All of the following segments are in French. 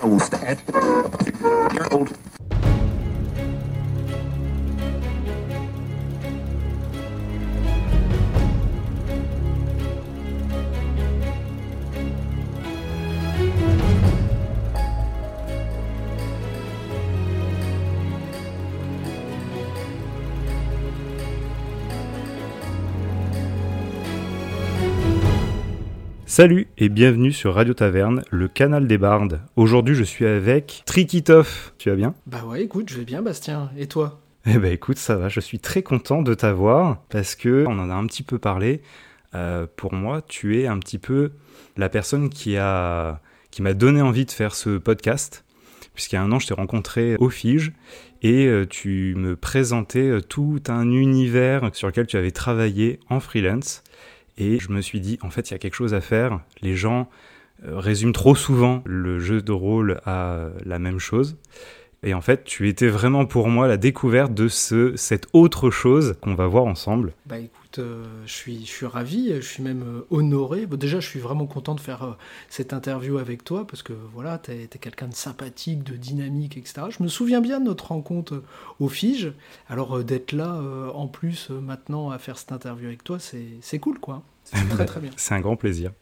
I will old. Salut et bienvenue sur Radio Taverne, le canal des bardes. Aujourd'hui, je suis avec Trikitov. Tu vas bien? Bah ouais, écoute, je vais bien, Bastien. Et toi? Eh bah écoute, ça va. Je suis très content de t'avoir parce que on en a un petit peu parlé. Euh, pour moi, tu es un petit peu la personne qui a qui m'a donné envie de faire ce podcast. Puisqu'il y a un an, je t'ai rencontré au Fige et euh, tu me présentais tout un univers sur lequel tu avais travaillé en freelance. Et je me suis dit, en fait, il y a quelque chose à faire. Les gens euh, résument trop souvent le jeu de rôle à la même chose. Et en fait, tu étais vraiment pour moi la découverte de ce, cette autre chose qu'on va voir ensemble. Bah écoute, euh, je, suis, je suis ravi, je suis même euh, honoré. Bon, déjà, je suis vraiment content de faire euh, cette interview avec toi parce que voilà, tu es, quelqu'un de sympathique, de dynamique, etc. Je me souviens bien de notre rencontre au Fige. Alors, d'être là en plus maintenant à faire cette interview avec toi, c'est cool quoi. C'est très très bien. C'est un grand plaisir.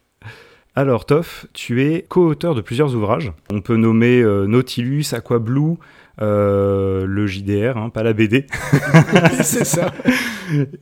Alors, Toff, tu es co-auteur de plusieurs ouvrages. On peut nommer euh, Nautilus, Aquablue, euh, le JDR, hein, pas la BD, c'est ça.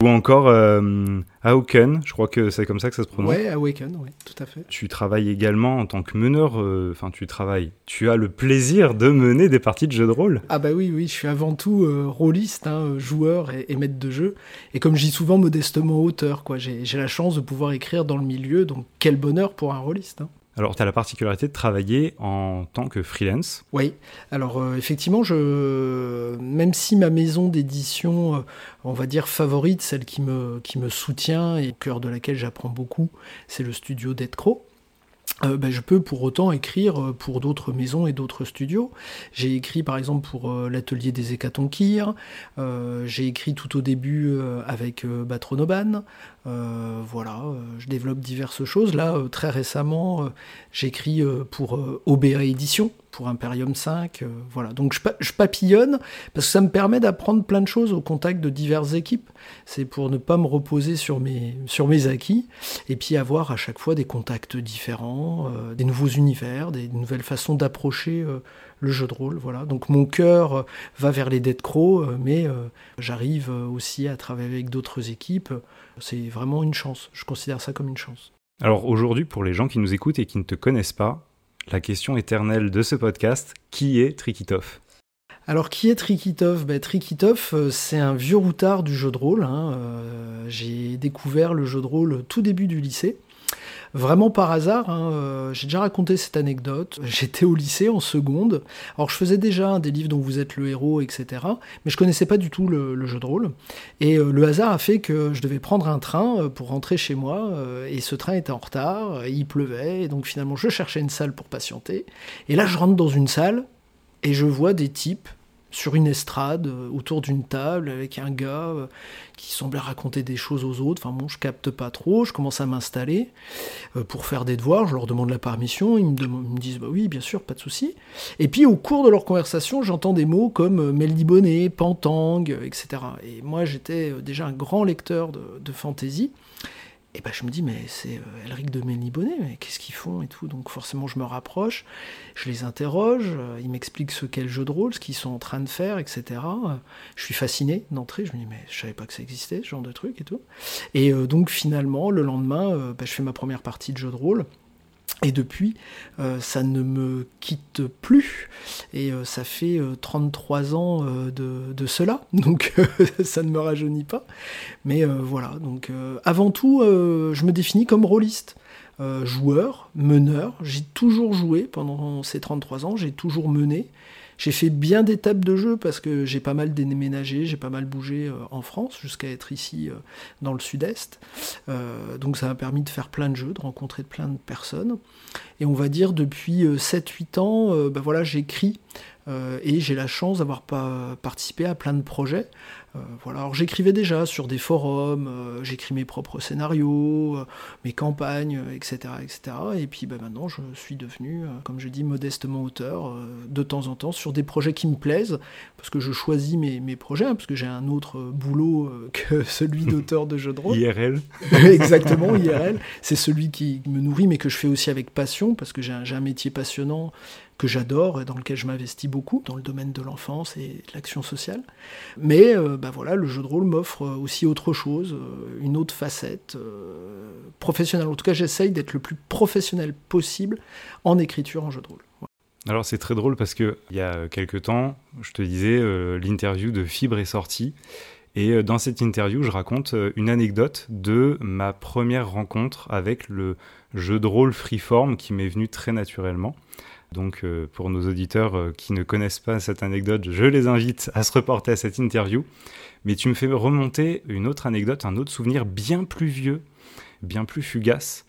ou encore euh, Hauken, je crois que c'est comme ça que ça se prononce. Ouais, Awaken, ouais, tout à fait. Tu travailles également en tant que meneur, euh, enfin tu travailles, tu as le plaisir de mener des parties de jeux de rôle. Ah bah oui, oui, je suis avant tout euh, rôliste, hein, euh, joueur et, et maître de jeu. Et comme je dis souvent, modestement auteur, quoi. J'ai j'ai la chance de pouvoir écrire dans le milieu, donc quel bonheur pour un rôliste. hein. Alors tu as la particularité de travailler en tant que freelance. Oui, alors euh, effectivement, même si ma maison d'édition, euh, on va dire favorite, celle qui me, soutient et au cœur de laquelle j'apprends beaucoup, c'est le studio Dead Crow. euh, ben, je peux pour autant écrire pour d'autres maisons et d'autres studios. J'ai écrit par exemple pour l'atelier des Hécatonkir, j'ai écrit tout au début avec Batronoban, euh, voilà, euh, je développe diverses choses. Là, euh, très récemment, j'écris pour OBA Édition, pour Imperium 5, euh, voilà. Donc je, je papillonne parce que ça me permet d'apprendre plein de choses au contact de diverses équipes. C'est pour ne pas me reposer sur mes, sur mes acquis et puis avoir à chaque fois des contacts différents, des nouveaux univers, des nouvelles façons d'approcher le jeu de rôle. Voilà. Donc mon cœur euh, va vers les Dead Crow, euh, mais euh, j'arrive aussi à travailler avec d'autres équipes. C'est vraiment une chance. Je considère ça comme une chance. Alors aujourd'hui, pour les gens qui nous écoutent et qui ne te connaissent pas, la question éternelle de ce podcast, qui est Trikitov Alors, qui est Trikitov ben, Trikitov, c'est un vieux routard du jeu de rôle. hein. J'ai découvert le jeu de rôle tout début du lycée. Vraiment par hasard, hein, euh, j'ai déjà raconté cette anecdote. J'étais au lycée en seconde. Alors je faisais déjà des livres dont vous êtes le héros, etc. Mais je connaissais pas du tout le, jeu de rôle. Et euh, le hasard a fait que je devais prendre un train euh, pour rentrer chez moi. et ce train était en retard, il pleuvait. Et donc finalement je cherchais une salle pour patienter. Et là je rentre dans une salle et je vois des types sur une estrade, euh, autour d'une table, avec un gars euh, qui semblait raconter des choses aux autres. Enfin bon, je capte pas trop, je commence à m'installer euh, pour faire des devoirs, je leur demande la permission, ils me, disent bah oui, bien sûr, pas de souci. Et puis au cours de leur conversation, j'entends des mots comme Melnibonnet, Pantang, etc. Et moi, j'étais déjà un grand lecteur de, de fantasy. Et ben je me dis, mais c'est euh, Elric de Melnibonnet, mais qu'est-ce qu'ils font et tout? Donc forcément, je me rapproche, je les interroge, euh, ils m'expliquent ce qu'est le jeu de rôle, ce qu'ils sont en train de faire, etc. Euh, Je suis fasciné d'entrée, je me dis, mais je savais pas que ça existait, ce genre de truc et tout. Et donc finalement, le lendemain, ben, je fais ma première partie de jeu de rôle. Et depuis, euh, ça ne me quitte plus. Et euh, ça fait euh, 33 ans euh, de, de cela. Donc ça ne me rajeunit pas. Mais voilà, donc avant tout, je me définis comme rôliste. Joueur, meneur, j'ai toujours joué pendant ces 33 ans, j'ai toujours mené. J'ai fait bien d'étapes de jeu parce que j'ai pas mal déménagé, j'ai pas mal bougé euh, en France jusqu'à être ici euh, dans le sud-est. Euh, donc ça m'a permis de faire plein de jeux, de rencontrer plein de personnes. Et on va dire depuis euh, 7-8 ans, ben voilà, j'écris et j'ai la chance d'avoir participé à plein de projets. Euh, voilà. Alors j'écrivais déjà sur des forums, euh, j'écris mes propres scénarios, euh, mes campagnes, etc., etc. Et puis bah, maintenant je suis devenu, comme je dis, modestement auteur de temps en temps sur des projets qui me plaisent, parce que je choisis mes, mes projets, hein, parce que j'ai un autre boulot que celui d'auteur de jeux de rôle. IRL. Exactement, IRL. C'est celui qui me nourrit, mais que je fais aussi avec passion, parce que j'ai un, un métier passionnant que j'adore et dans lequel je m'investis beaucoup, dans le domaine de l'enfance et de l'action sociale. Mais euh, bah voilà, le jeu de rôle m'offre aussi autre chose, euh, une autre facette euh, professionnelle. En tout cas, j'essaye d'être le plus professionnel possible en écriture en jeu de rôle. Alors c'est très drôle parce que il y a quelques temps, je te disais, l'interview de Fibre est sortie. Et dans cette interview, je raconte une anecdote de ma première rencontre avec le jeu de rôle Freeform qui m'est venu très naturellement. Donc euh, pour nos auditeurs euh, qui ne connaissent pas cette anecdote, je les invite à se reporter à cette interview. Mais tu me fais remonter une autre anecdote, un autre souvenir bien plus vieux, bien plus fugace,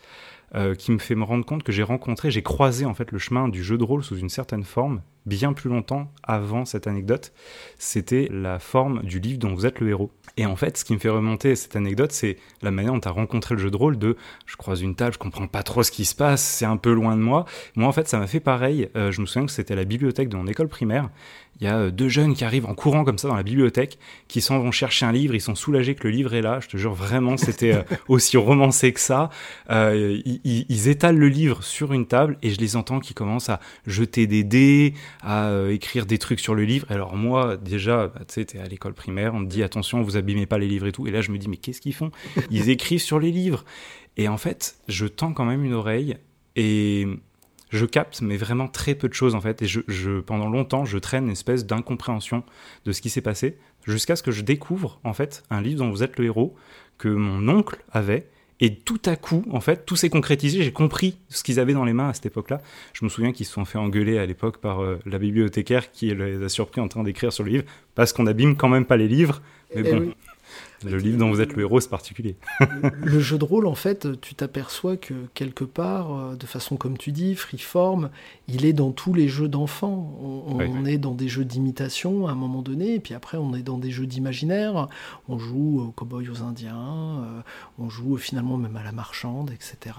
euh, qui me fait me rendre compte que j'ai rencontré, j'ai croisé en fait le chemin du jeu de rôle sous une certaine forme, bien plus longtemps avant cette anecdote. C'était la forme du livre dont vous êtes le héros. Et en fait, ce qui me fait remonter cette anecdote, c'est la manière dont tu as rencontré le jeu de rôle de je croise une table, je comprends pas trop ce qui se passe, c'est un peu loin de moi. Moi, en fait, ça m'a fait pareil. Euh, je me souviens que c'était la bibliothèque de mon école primaire. Il y a euh, deux jeunes qui arrivent en courant comme ça dans la bibliothèque, qui s'en vont chercher un livre, ils sont soulagés que le livre est là. Je te jure, vraiment, c'était euh, aussi romancé que ça. ils, étalent le livre sur une table et je les entends qui commencent à jeter des dés, à écrire des trucs sur le livre. Alors moi, déjà, bah, tu sais, t'es à l'école primaire, on te dit attention, vous abîmez pas les livres et tout. Et là, je me dis, mais qu'est-ce qu'ils font? Ils écrivent sur les livres. Et en fait, je tends quand même une oreille et je capte, mais vraiment très peu de choses en fait. Et je, pendant longtemps, je traîne une espèce d'incompréhension de ce qui s'est passé, jusqu'à ce que je découvre en fait un livre dont vous êtes le héros que mon oncle avait et tout à coup, en fait, tout s'est concrétisé. J'ai compris ce qu'ils avaient dans les mains à cette époque-là. Je me souviens qu'ils se sont fait engueuler à l'époque par euh, la bibliothécaire qui les a surpris en train d'écrire sur le livre parce qu'on n'abîme quand même pas les livres. Mais eh bon. Le livre dont vous êtes le héros, c'est particulier. le jeu de rôle, en fait, tu t'aperçois que quelque part, euh, de façon comme tu dis, freeform, il est dans tous les jeux d'enfants. On, est dans des jeux d'imitation à un moment donné, et puis après, on est dans des jeux d'imaginaire. On joue aux cowboys, aux indiens, euh, on joue finalement même à la marchande, etc.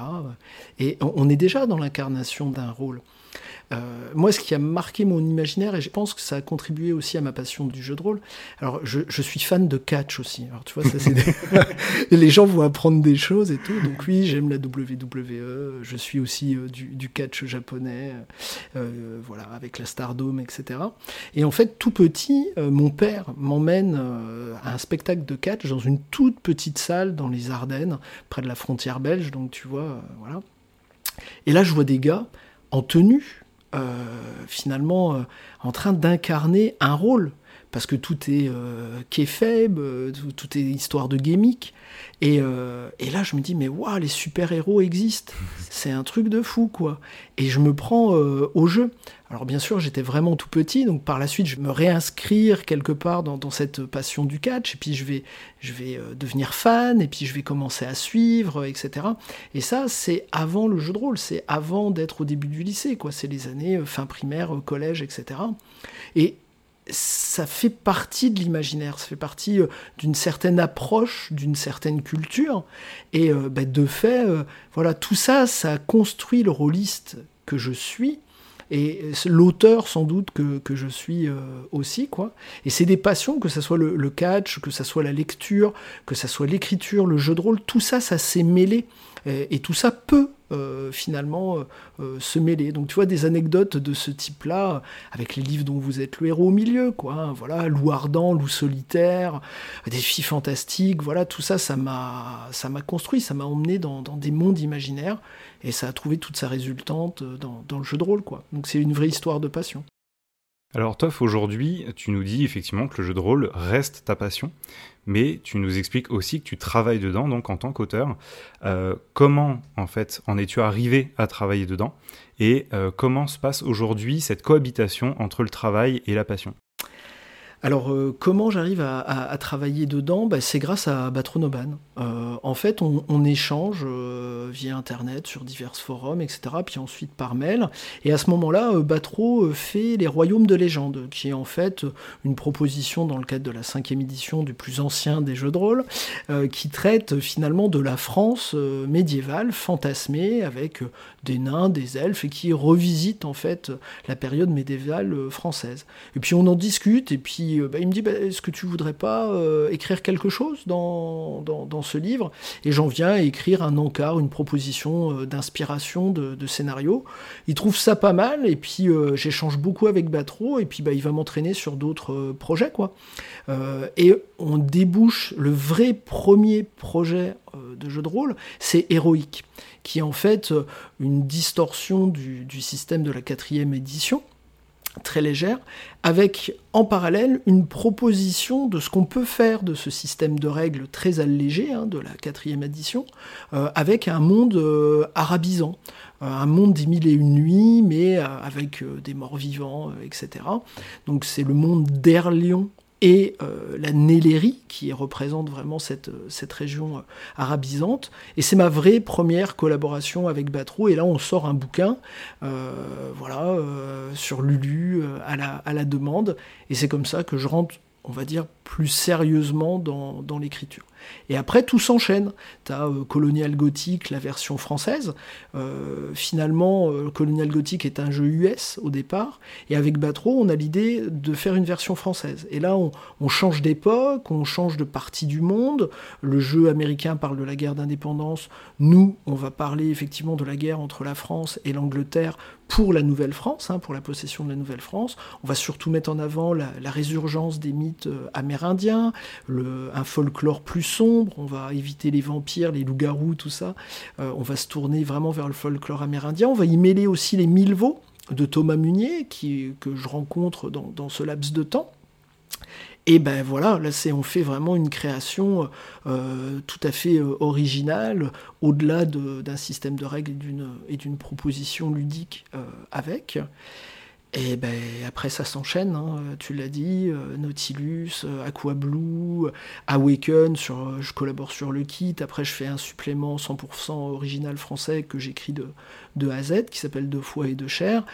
Et on est déjà dans l'incarnation d'un rôle. Euh, moi, ce qui a marqué mon imaginaire, et je pense que ça a contribué aussi à ma passion du jeu de rôle, alors je, suis fan de catch aussi. Alors tu vois, ça, c'est les gens vont apprendre des choses et tout. Donc oui, j'aime la WWE, je suis aussi euh, du, catch japonais, euh, voilà, avec la Stardome, etc. Et en fait, tout petit, mon père m'emmène à un spectacle de catch dans une toute petite salle dans les Ardennes, près de la frontière belge. Donc tu vois, voilà. Et là, je vois des gars en tenue, euh, finalement, euh, en train d'incarner un rôle. Parce que tout est euh, faible, tout, est histoire de gimmick. Et, et, là, je me dis, mais waouh, les super-héros existent. C'est un truc de fou, quoi. Et je me prends au jeu. Alors bien sûr, j'étais vraiment tout petit, donc par la suite, je vais me réinscrire quelque part dans, cette passion du catch, et puis je vais, je vais euh, devenir fan, et puis je vais commencer à suivre, etc. Et ça, c'est avant le jeu de rôle, c'est avant d'être au début du lycée, quoi. C'est les années euh, fin primaire, euh, collège, etc. Et ça fait partie de l'imaginaire, ça fait partie d'une certaine approche, d'une certaine culture. Et bah, de fait, voilà, tout ça, ça construit le rôliste que je suis. Et l'auteur sans doute que, que, je suis euh, aussi quoi. Et c'est des passions que ce soit le, catch que ce soit la lecture que ce soit l'écriture le jeu de rôle tout ça ça s'est mêlé. Et, tout ça peut euh, finalement euh, se mêler. Donc tu vois des anecdotes de ce type-là avec les livres dont vous êtes le héros au milieu, quoi. Hein, voilà, loup ardent, loup solitaire, des filles fantastiques. Voilà, tout ça, ça m'a, ça m'a construit, ça m'a emmené dans, dans, des mondes imaginaires et ça a trouvé toute sa résultante dans, dans le jeu de rôle, quoi. Donc c'est une vraie histoire de passion. Alors Toff, aujourd'hui, tu nous dis effectivement que le jeu de rôle reste ta passion, mais tu nous expliques aussi que tu travailles dedans, donc en tant qu'auteur. Euh, comment, en fait, en es-tu arrivé à travailler dedans? Et euh, comment se passe aujourd'hui cette cohabitation entre le travail et la passion? Alors, euh, comment j'arrive à, travailler dedans? Bah, C'est grâce à Batronoban. Euh, en fait, on, échange euh, via Internet sur divers forums, etc., puis ensuite par mail. Et à ce moment-là, Batro fait Les Royaumes de légende, qui est en fait une proposition dans le cadre de la cinquième édition du plus ancien des jeux de rôle, qui traite finalement de la France médiévale, fantasmée, avec des nains, des elfes, et qui revisite en fait la période médiévale française. Et puis on en discute, et puis euh, bah, il me dit bah, Est-ce que tu voudrais pas euh, écrire quelque chose dans, ce livre? Et j'en viens à écrire un encart, une proposition euh, d'inspiration de, scénario. Il trouve ça pas mal, et puis j'échange beaucoup avec Batro, et puis bah, il va m'entraîner sur d'autres projets. quoi. et on débouche le vrai premier projet de jeu de rôle, c'est Héroïque, qui est en fait une distorsion du, du système de la quatrième édition très légère, avec en parallèle une proposition de ce qu'on peut faire de ce système de règles très allégé hein, de la quatrième édition, euh, avec un monde euh, arabisant, euh, un monde des mille et une nuits, mais avec des morts vivants, etc. Donc c'est le monde d'Erlion et euh, la Nélérie, qui représente vraiment cette, cette région euh, arabisante. Et c'est ma vraie première collaboration avec Batrou. Et là, on sort un bouquin, euh, voilà, sur Lulu, à la, demande. Et c'est comme ça que je rentre, on va dire, plus sérieusement dans l'écriture. Et après, tout s'enchaîne. Tu as euh, Colonial Gothic, la version française. Euh, finalement, euh, Colonial Gothic est un jeu US au départ. Et avec Batro, on a l'idée de faire une version française. Et là, on, change d'époque, on change de partie du monde. Le jeu américain parle de la guerre d'indépendance. Nous, on va parler effectivement de la guerre entre la France et l'Angleterre pour la Nouvelle-France, hein, pour la possession de la Nouvelle-France. On va surtout mettre en avant la, résurgence des mythes amérindiens, le, un folklore plus sombre, on va éviter les vampires, les loups-garous, tout ça. Euh, on va se tourner vraiment vers le folklore amérindien. On va y mêler aussi les mille de Thomas Munier, que je rencontre dans, ce laps de temps. Et ben voilà, là c'est on fait vraiment une création euh, tout à fait euh, originale, au-delà d'un système de règles et d'une proposition ludique avec. Et ben après ça s'enchaîne, hein. tu l'as dit, euh, Nautilus, euh, Aqua Blue, Awaken, je collabore sur le kit, après je fais un supplément 100% original français que j'écris de, de A à Z, qui s'appelle Deux fois et deux chair.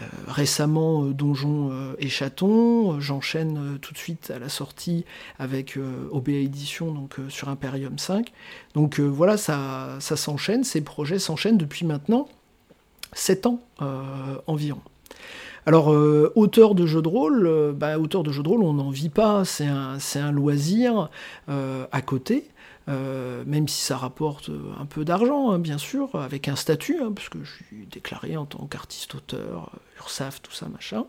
Euh, récemment, Donjon et Chaton, j'enchaîne tout de suite à la sortie avec OBA Édition, donc sur Imperium 5. Donc voilà, ça, s'enchaîne, ces projets s'enchaînent depuis maintenant 7 ans environ. Alors, euh, auteur de jeux de rôle, euh, bah, auteur de jeux de rôle, on n'en vit pas, c'est un, loisir euh, à côté. Même si ça rapporte un peu d'argent, hein, bien sûr, avec un statut, hein, parce que je suis déclaré en tant qu'artiste-auteur, URSAF, tout ça, machin.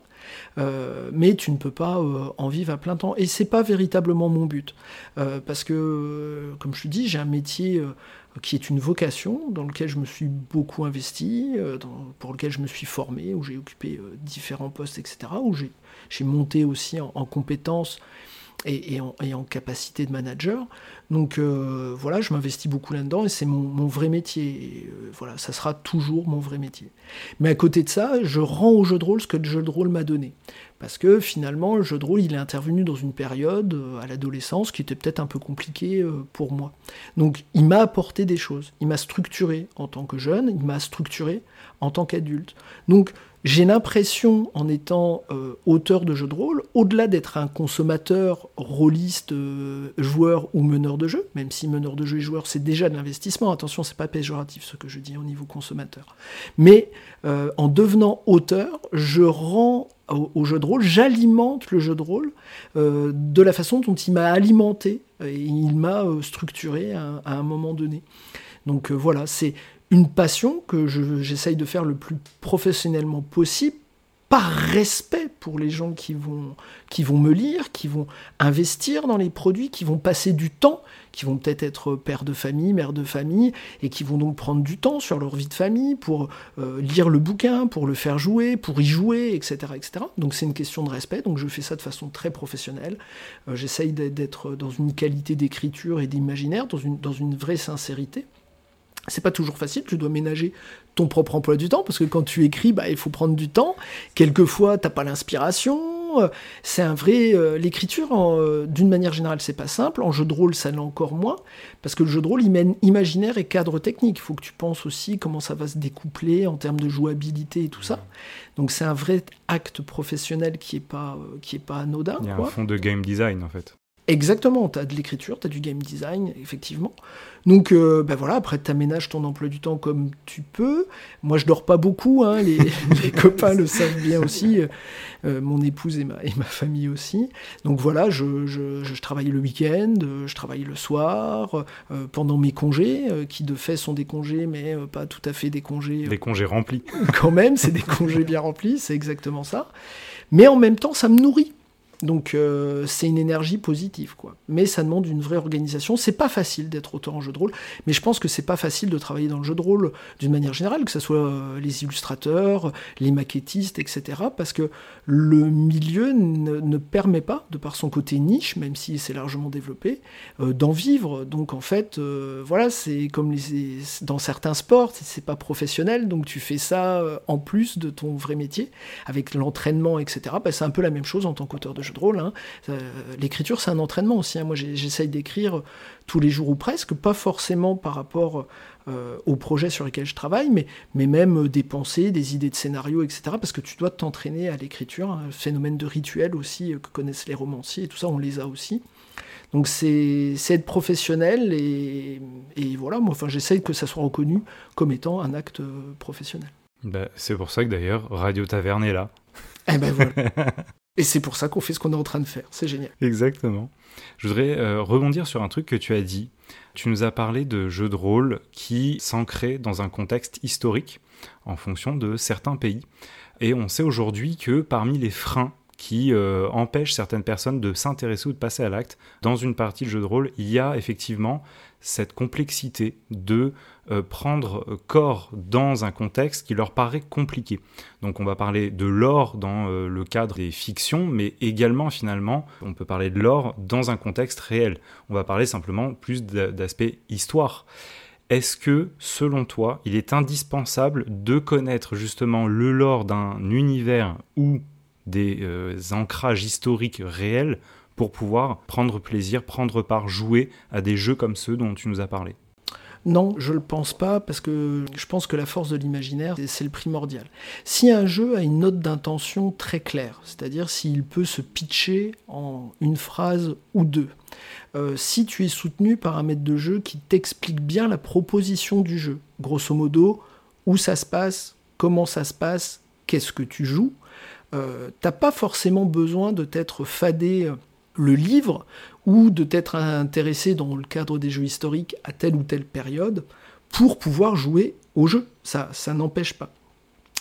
mais tu ne peux pas en vivre à plein temps. Et c'est pas véritablement mon but. parce que, comme je te dis, j'ai un métier qui est une vocation dans lequel je me suis beaucoup investi, euh, pour lequel je me suis formé, où j'ai occupé euh, différents postes, etc., où j'ai monté aussi en, compétences et, en, capacité de manager. Donc euh, voilà, je m'investis beaucoup là-dedans et c'est mon, vrai métier. voilà, ça sera toujours mon vrai métier. Mais à côté de ça, je rends au jeu de rôle ce que le jeu de rôle m'a donné. Parce que finalement, le jeu de rôle, il est intervenu dans une période, euh, à l'adolescence, qui était peut-être un peu compliquée euh, pour moi. Donc il m'a apporté des choses, il m'a structuré en tant que jeune, il m'a structuré en tant qu'adulte. Donc j'ai l'impression, en étant euh, auteur de jeux de rôle, au-delà d'être un consommateur, rôliste, joueur ou meneur de jeu, même si meneur de jeu et joueur, c'est déjà de l'investissement, attention, c'est pas péjoratif ce que je dis au niveau consommateur. Mais en devenant auteur, je rends au, jeu de rôle, j'alimente le jeu de rôle euh, de la façon dont il m'a alimenté et il m'a euh, structuré à, un moment donné. Donc euh, voilà, c'est une passion que j'essaye de faire le plus professionnellement possible par respect pour les gens qui vont, qui vont me lire, qui vont investir dans les produits, qui vont passer du temps, qui vont peut-être être père de famille, mère de famille, et qui vont donc prendre du temps sur leur vie de famille pour euh, lire le bouquin, pour le faire jouer, pour y jouer, etc. etc. Donc c'est une question de respect, donc je fais ça de façon très professionnelle. Euh, j'essaye d'être dans une qualité d'écriture et d'imaginaire, dans une, dans une vraie sincérité. C'est pas toujours facile, tu dois ménager ton propre emploi du temps, parce que quand tu écris, bah, il faut prendre du temps. Quelquefois, t'as pas l'inspiration, euh, c'est un vrai. Euh, l'écriture, d'une manière générale, c'est pas simple. En jeu de rôle, ça l'est encore moins. Parce que le jeu de rôle, il mène imaginaire et cadre technique. Il faut que tu penses aussi comment ça va se découpler en termes de jouabilité et tout ça. Donc c'est un vrai acte professionnel qui est pas, qui est pas anodin. Il y a un fond de game design, en fait. Exactement, tu as de l'écriture, tu as du game design, effectivement. Donc, euh, ben voilà, après, tu aménages ton emploi du temps comme tu peux. Moi, je dors pas beaucoup, hein, les, copains le savent bien aussi, euh, mon épouse et ma, et ma, famille aussi. Donc voilà, je, je, je travaille le week-end, je travaille le soir, euh, pendant mes congés, qui de fait sont des congés, mais pas tout à fait des congés. Des congés remplis. Quand même, c'est des congés bien remplis, c'est exactement ça. Mais en même temps, ça me nourrit. Donc euh, c'est une énergie positive, quoi. Mais ça demande une vraie organisation. C'est pas facile d'être auteur en jeu de rôle, mais je pense que c'est pas facile de travailler dans le jeu de rôle d'une manière générale, que ce soit euh, les illustrateurs, les maquettistes, etc. Parce que le milieu ne, permet pas, de par son côté niche, même si c'est largement développé, euh, d'en vivre. Donc en fait, voilà, c'est comme dans certains sports, c'est pas professionnel, donc tu fais ça en plus de ton vrai métier, avec l'entraînement, etc. Bah, c'est un peu la même chose en tant qu'auteur de jeu de rôle. Hein. Euh, l'écriture, c'est un entraînement aussi. Hein. Moi, j'essaye d'écrire tous les jours ou presque, pas forcément par rapport euh, aux projets sur lesquels je travaille, mais, mais même des pensées, des idées de scénario, etc. Parce que tu dois t'entraîner à l'écriture. Un hein. phénomène de rituel aussi euh, que connaissent les romanciers et tout ça, on les a aussi. Donc c'est être professionnel et, voilà, moi enfin, j'essaye que ça soit reconnu comme étant un acte professionnel. Bah, c'est pour ça que d'ailleurs Radio Taverne est là. Eh ben voilà. Et c'est pour ça qu'on fait ce qu'on est en train de faire. C'est génial. Exactement. Je voudrais euh, rebondir sur un truc que tu as dit. Tu nous as parlé de jeux de rôle qui s'ancraient dans un contexte historique en fonction de certains pays. Et on sait aujourd'hui que parmi les freins qui euh, empêchent certaines personnes de s'intéresser ou de passer à l'acte dans une partie de jeu de rôle, il y a effectivement cette complexité de euh, prendre corps dans un contexte qui leur paraît compliqué. Donc on va parler de l'or dans euh, le cadre des fictions, mais également finalement on peut parler de l'or dans un contexte réel. On va parler simplement plus d'aspect histoire. Est-ce que, selon toi, il est indispensable de connaître justement le lore d'un univers ou des euh, ancrages historiques réels pour pouvoir prendre plaisir, prendre part, jouer à des jeux comme ceux dont tu nous as parlé? Non, je le pense pas, parce que je pense que la force de l'imaginaire, c'est le primordial. Si un jeu a une note d'intention très claire, c'est-à-dire s'il peut se pitcher en une phrase ou deux, euh, si tu es soutenu par un maître de jeu qui t'explique bien la proposition du jeu, grosso modo, où ça se passe, comment ça se passe, qu'est-ce que tu joues, euh, t'as pas forcément besoin de t'être fadé euh, le livre ou de t'être intéressé dans le cadre des jeux historiques à telle ou telle période pour pouvoir jouer au jeu. Ça, ça n'empêche pas.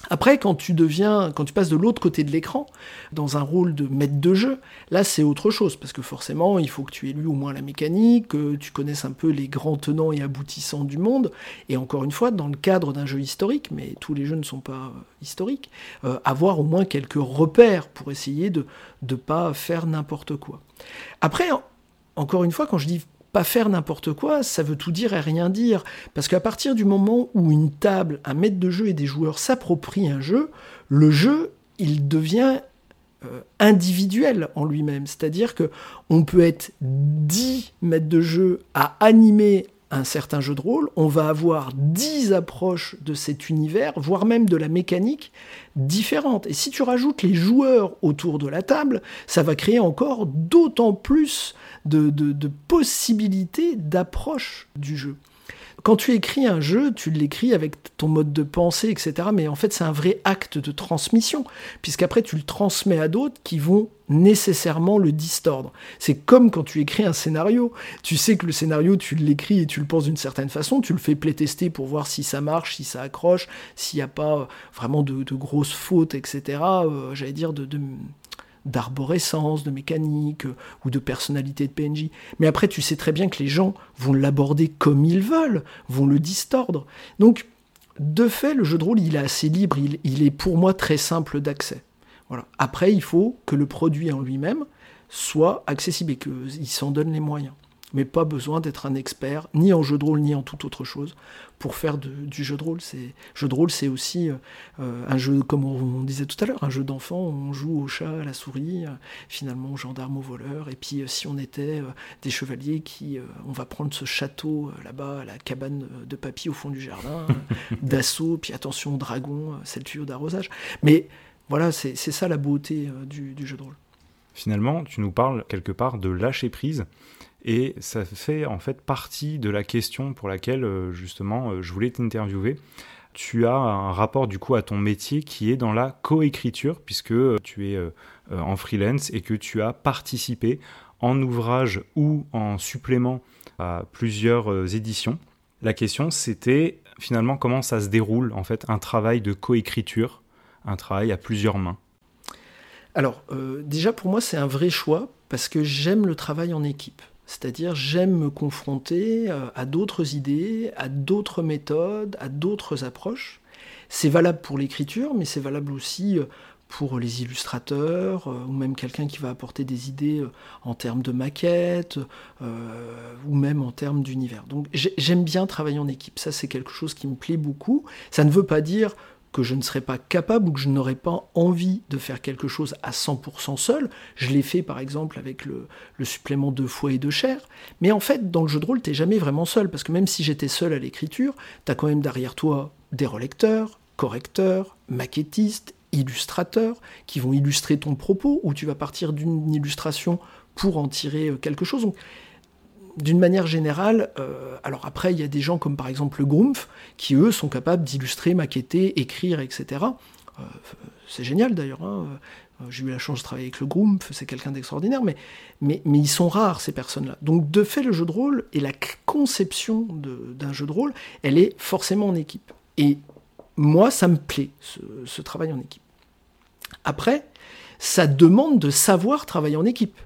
Après, quand tu deviens, quand tu passes de l'autre côté de l'écran, dans un rôle de maître de jeu, là c'est autre chose, parce que forcément, il faut que tu aies lu au moins la mécanique, que tu connaisses un peu les grands tenants et aboutissants du monde, et encore une fois, dans le cadre d'un jeu historique, mais tous les jeux ne sont pas euh, historiques, euh, avoir au moins quelques repères pour essayer de ne pas faire n'importe quoi. Après, encore une fois, quand je dis faire n'importe quoi, ça veut tout dire et rien dire. Parce qu'à partir du moment où une table, un maître de jeu et des joueurs s'approprient un jeu, le jeu, il devient euh, individuel en lui-même. C'est-à-dire que on peut être 10 maîtres de jeu à animer un certain jeu de rôle, on va avoir 10 approches de cet univers, voire même de la mécanique différentes. Et si tu rajoutes les joueurs autour de la table, ça va créer encore d'autant plus de possibilités d'approche du jeu quand tu écris un jeu, tu l'écris avec ton mode de pensée, etc. Mais en fait, c'est un vrai acte de transmission, puisqu'après, tu le transmets à d'autres qui vont nécessairement le distordre. C'est comme quand tu écris un scénario. Tu sais que le scénario, tu l'écris et tu le penses d'une certaine façon, tu le fais playtester pour voir si ça marche, si ça accroche, s'il n'y a pas vraiment de, grosses fautes, etc. Euh, j'allais dire de, d'arborescence, de mécanique euh, ou de personnalité de PNJ. Mais après, tu sais très bien que les gens vont l'aborder comme ils veulent, vont le distordre. Donc, de fait, le jeu de rôle, il est assez libre, il, est pour moi très simple d'accès. Après, il faut que le produit en lui-même soit accessible et qu'il s'en donne les moyens. Mais pas besoin d'être un expert ni en jeu de rôle ni en toute autre chose pour faire du jeu de rôle. C'est jeu de rôle, c'est aussi euh, un jeu, comme on, disait tout à l'heure, un jeu d'enfant. On joue au chat, à la souris, euh, finalement au gendarme, au voleur. Et puis euh, si on était des chevaliers qui, on va prendre ce château là-bas, la cabane de papy au fond du jardin, d'assaut. Puis attention, dragon, c'est le tuyau d'arrosage. Mais voilà, c'est ça la beauté du, du jeu de rôle. Finalement, tu nous parles quelque part de lâcher prise. Et ça fait en fait partie de la question pour laquelle euh, justement euh, je voulais t'interviewer. Tu as un rapport du coup à ton métier qui est dans la coécriture puisque euh, tu es en freelance et que tu as participé en ouvrage ou en supplément à plusieurs éditions. La question c'était finalement comment ça se déroule en fait un travail de coécriture, un travail à plusieurs mains? Alors déjà pour moi c'est un vrai choix parce que j'aime le travail en équipe. C'est-à-dire j'aime me confronter euh, à d'autres idées, à d'autres méthodes, à d'autres approches. C'est valable pour l'écriture, mais c'est valable aussi euh, pour les illustrateurs, euh, ou même quelqu'un qui va apporter des idées en termes de maquettes, ou même en termes d'univers. Donc j'aime bien travailler en équipe, ça c'est quelque chose qui me plaît beaucoup. Ça ne veut pas dire que je ne serais pas capable ou que je n'aurais pas envie de faire quelque chose à 100% seul. Je l'ai fait par exemple avec le, supplément de foie et de chair. Mais en fait, dans le jeu de rôle, tu n'es jamais vraiment seul. Parce que même si j'étais seul à l'écriture, tu as quand même derrière toi des relecteurs, correcteurs, maquettistes, illustrateurs qui vont illustrer ton propos ou tu vas partir d'une illustration pour en tirer euh, quelque chose d'une manière générale, euh, alors après, il y a des gens comme par exemple le Grumpf, qui eux sont capables d'illustrer, maqueter, écrire, etc. Euh, c'est génial d'ailleurs. Hein. Euh, j'ai eu la chance de travailler avec le Grumpf, c'est quelqu'un d'extraordinaire, mais, ils sont rares ces personnes-là. Donc de fait, le jeu de rôle et la conception d'un jeu de rôle, elle est forcément en équipe. Et moi, ça me plaît, ce travail en équipe. Après, ça demande de savoir travailler en équipe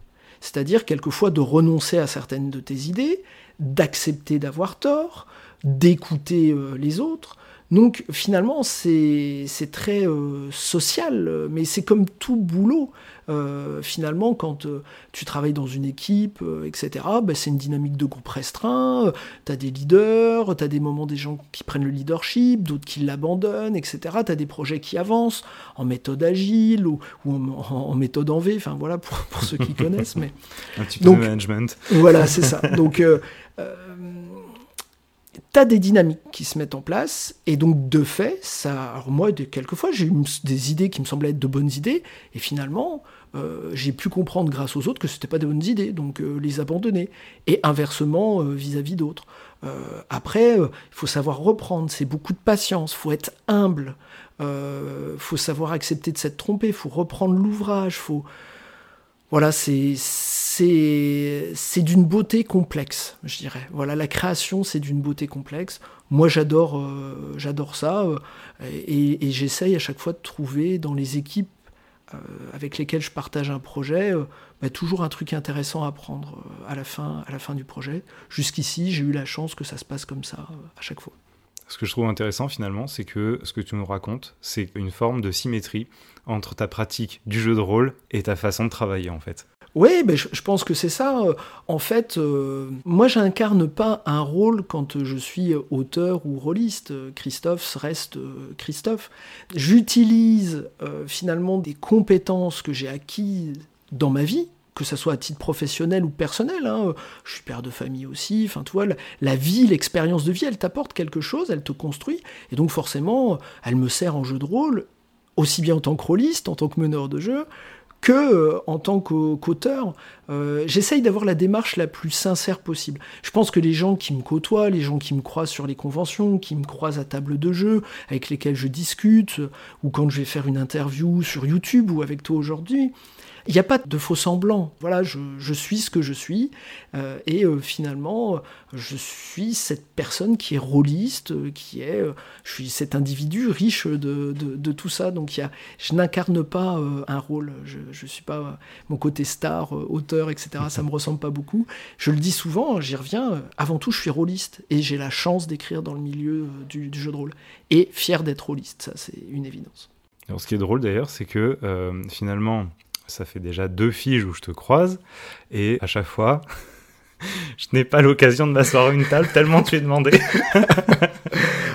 c'est-à-dire quelquefois de renoncer à certaines de tes idées, d'accepter d'avoir tort, d'écouter euh, les autres. Donc finalement, c'est très euh, social, mais c'est comme tout boulot. Euh, finalement, quand euh, tu travailles dans une équipe, etc., bah, c'est une dynamique de groupe restreint, tu as des leaders, tu as des moments des gens qui prennent le leadership, d'autres qui l'abandonnent, etc. Tu as des projets qui avancent en méthode agile ou, en, méthode en V, enfin voilà, pour, pour ceux qui connaissent. Mais... Un petit peu de management. Voilà, c'est ça. Donc tu as des dynamiques qui se mettent en place, et donc de fait, ça, moi, quelquefois, j'ai eu des idées qui me semblaient être de bonnes idées, et finalement, euh, j'ai pu comprendre grâce aux autres que ce n'était pas de bonnes idées, donc euh, les abandonner. Et inversement euh, vis-à-vis d'autres. après, il faut savoir reprendre, c'est beaucoup de patience, faut être humble, faut savoir accepter de s'être trompé, faut reprendre l'ouvrage, faut voilà, c'est c'est d'une beauté complexe, je dirais. Voilà, la création, c'est d'une beauté complexe. Moi, j'adore j'adore ça, et, et j'essaye à chaque fois de trouver dans les équipes euh, avec lesquels je partage un projet, euh, bah, toujours un truc intéressant à prendre euh, à la fin, à la fin du projet. Jusqu'ici, j'ai eu la chance que ça se passe comme ça à chaque fois. Ce que je trouve intéressant finalement, c'est que ce que tu nous racontes, c'est une forme de symétrie entre ta pratique du jeu de rôle et ta façon de travailler en fait. Oui, ben je, pense que c'est ça. En fait, euh, moi, j'incarne pas un rôle quand je suis auteur ou rôliste. Christophe reste euh, Christophe. J'utilise euh, finalement des compétences que j'ai acquises dans ma vie, que ce soit à titre professionnel ou personnel. Hein. Je suis père de famille aussi. Enfin, tu la vie, l'expérience de vie, elle t'apporte quelque chose, elle te construit. Et donc, forcément, elle me sert en jeu de rôle, aussi bien en tant que rôliste, en tant que meneur de jeu, que euh, en tant qu'auteur, euh, j'essaye d'avoir la démarche la plus sincère possible. Je pense que les gens qui me côtoient, les gens qui me croisent sur les conventions, qui me croisent à table de jeu, avec lesquels je discute, ou quand je vais faire une interview sur YouTube ou avec toi aujourd'hui, il n'y a pas de faux semblant. Voilà, je, suis ce que je suis. Euh, et euh, finalement, je suis cette personne qui est rôliste, qui est. Euh, je suis cet individu riche de, de, tout ça. Donc, y a, je n'incarne pas un rôle. Je ne suis pas mon côté star, auteur, etc. Ça me ressemble pas beaucoup. Je le dis souvent, j'y reviens. Avant tout, je suis rôliste. Et j'ai la chance d'écrire dans le milieu du, du jeu de rôle. Et fier d'être rôliste. Ça, c'est une évidence. Alors, ce qui est drôle d'ailleurs, c'est que finalement, ça fait déjà deux fiches où je te croise, et à chaque fois, je n'ai pas l'occasion de m'asseoir à une table tellement tu es demandé.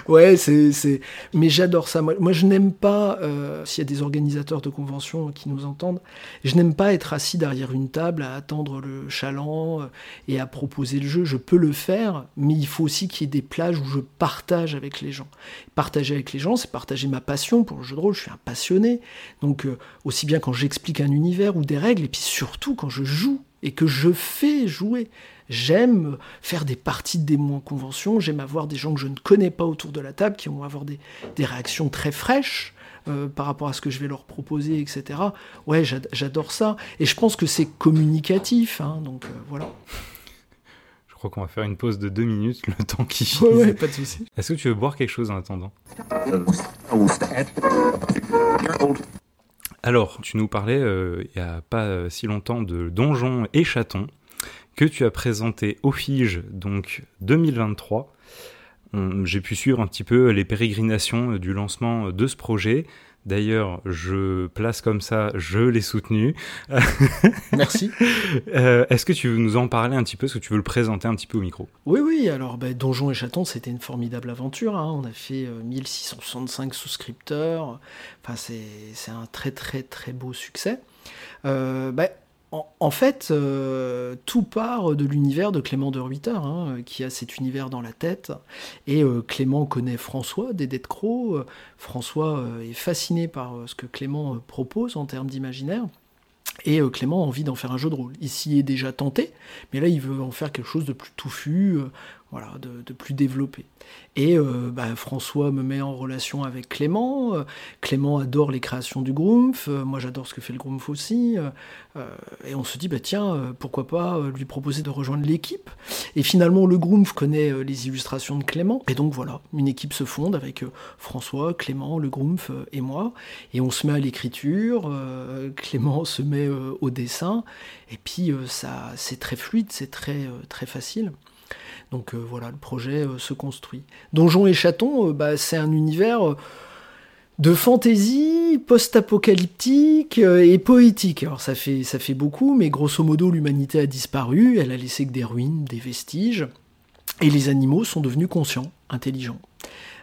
ouais, c'est, c'est. Mais j'adore ça. Moi, je n'aime pas, euh, s'il y a des organisateurs de conventions qui nous entendent, je n'aime pas être assis derrière une table à attendre le chaland euh, et à proposer le jeu. Je peux le faire, mais il faut aussi qu'il y ait des plages où je partage avec les gens. Partager avec les gens, c'est partager ma passion pour le jeu de rôle. Je suis un passionné. Donc, euh, aussi bien quand j'explique un univers ou des règles, et puis surtout quand je joue et que je fais jouer. J'aime faire des parties de démons en convention, j'aime avoir des gens que je ne connais pas autour de la table qui vont avoir des, réactions très fraîches euh, par rapport à ce que je vais leur proposer, etc. Ouais, j'adore ça. Et je pense que c'est communicatif, hein, donc euh, voilà. Je crois qu'on va faire une pause de deux minutes, le temps qui finit. Ouais, ouais, pas de souci. Est-ce que tu veux boire quelque chose en attendant? Alors, tu nous parlais euh, il n'y a pas si longtemps de Donjons et Chatons que tu as présenté au FIGE donc 2023. J'ai pu suivre un petit peu les pérégrinations du lancement de ce projet. D'ailleurs, je place comme ça, je l'ai soutenu. Merci. Euh, est-ce que tu veux nous en parler un petit peu Est-ce que tu veux le présenter un petit peu au micro? Oui, oui. Alors, ben, Donjons et Chatons, c'était une formidable aventure. Hein. On a fait 1665 euh, souscripteurs. Enfin, c'est un très, très, très beau succès. Euh, ben, en, fait, euh, tout part de l'univers de Clément de Ruiter, hein, qui a cet univers dans la tête. Et euh, Clément connaît François des Dead Crow. François est fasciné par ce que Clément propose en termes d'imaginaire. Et Clément a envie d'en faire un jeu de rôle. Il s'y est déjà tenté, mais là il veut en faire quelque chose de plus touffu, voilà, de, plus développé. Et euh, bah, François me met en relation avec Clément. Euh, Clément adore les créations du Grumpf. Euh, moi, j'adore ce que fait le Grumpf aussi. et on se dit, bah, tiens, pourquoi pas lui proposer de rejoindre l'équipe Et finalement, le Grumpf connaît les illustrations de Clément. Et donc voilà, une équipe se fonde avec François, Clément, le Grumpf et moi. Et on se met à l'écriture. Clément se met au dessin. Et puis, ça, c'est très fluide, c'est très, très facile. Donc euh, voilà, le projet euh, se construit. Donjons et Chatons, euh, bah, c'est un univers de fantaisie post-apocalyptique et poétique. Alors ça fait, ça fait beaucoup, mais grosso modo l'humanité a disparu, elle a laissé que des ruines, des vestiges, et les animaux sont devenus conscients, intelligents.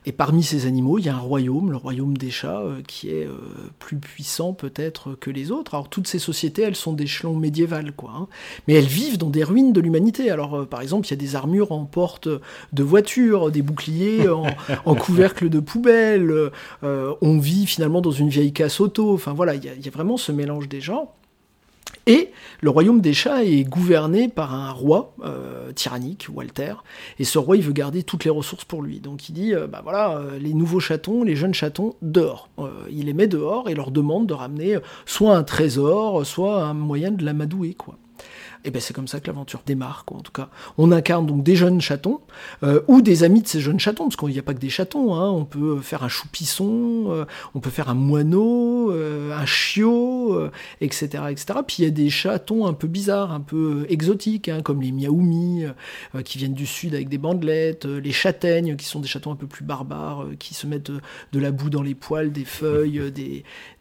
Et parmi ces animaux, il y a un royaume, le royaume des chats, euh, qui est euh, plus puissant peut-être que les autres. Alors toutes ces sociétés, elles sont d'échelon médiéval, quoi. Hein. Mais elles vivent dans des ruines de l'humanité. Alors euh, par exemple, il y a des armures en porte de voiture, des boucliers en, couvercle de poubelle. on vit finalement dans une vieille casse auto. Enfin voilà, il y, y, a vraiment ce mélange des genres. Et le royaume des chats est gouverné par un roi euh, tyrannique, Walter, et ce roi il veut garder toutes les ressources pour lui. Donc il dit, euh, bah voilà, euh, les nouveaux chatons, les jeunes chatons, dehors. il les met dehors et leur demande de ramener soit un trésor, soit un moyen de l'amadouer, quoi. Et ben c'est comme ça que l'aventure démarre, en tout cas. On incarne donc des jeunes chatons, euh, ou des amis de ces jeunes chatons, parce qu'il n'y a pas que des chatons, hein. on peut faire un choupisson, euh, on peut faire un moineau, euh, un chiot, etc., etc. Puis il y a des chatons un peu bizarres, un peu exotiques, hein, comme les miaoumi, qui viennent du sud avec des bandelettes, les châtaignes, qui sont des chatons un peu plus barbares, qui se mettent de la boue dans les poils, des feuilles,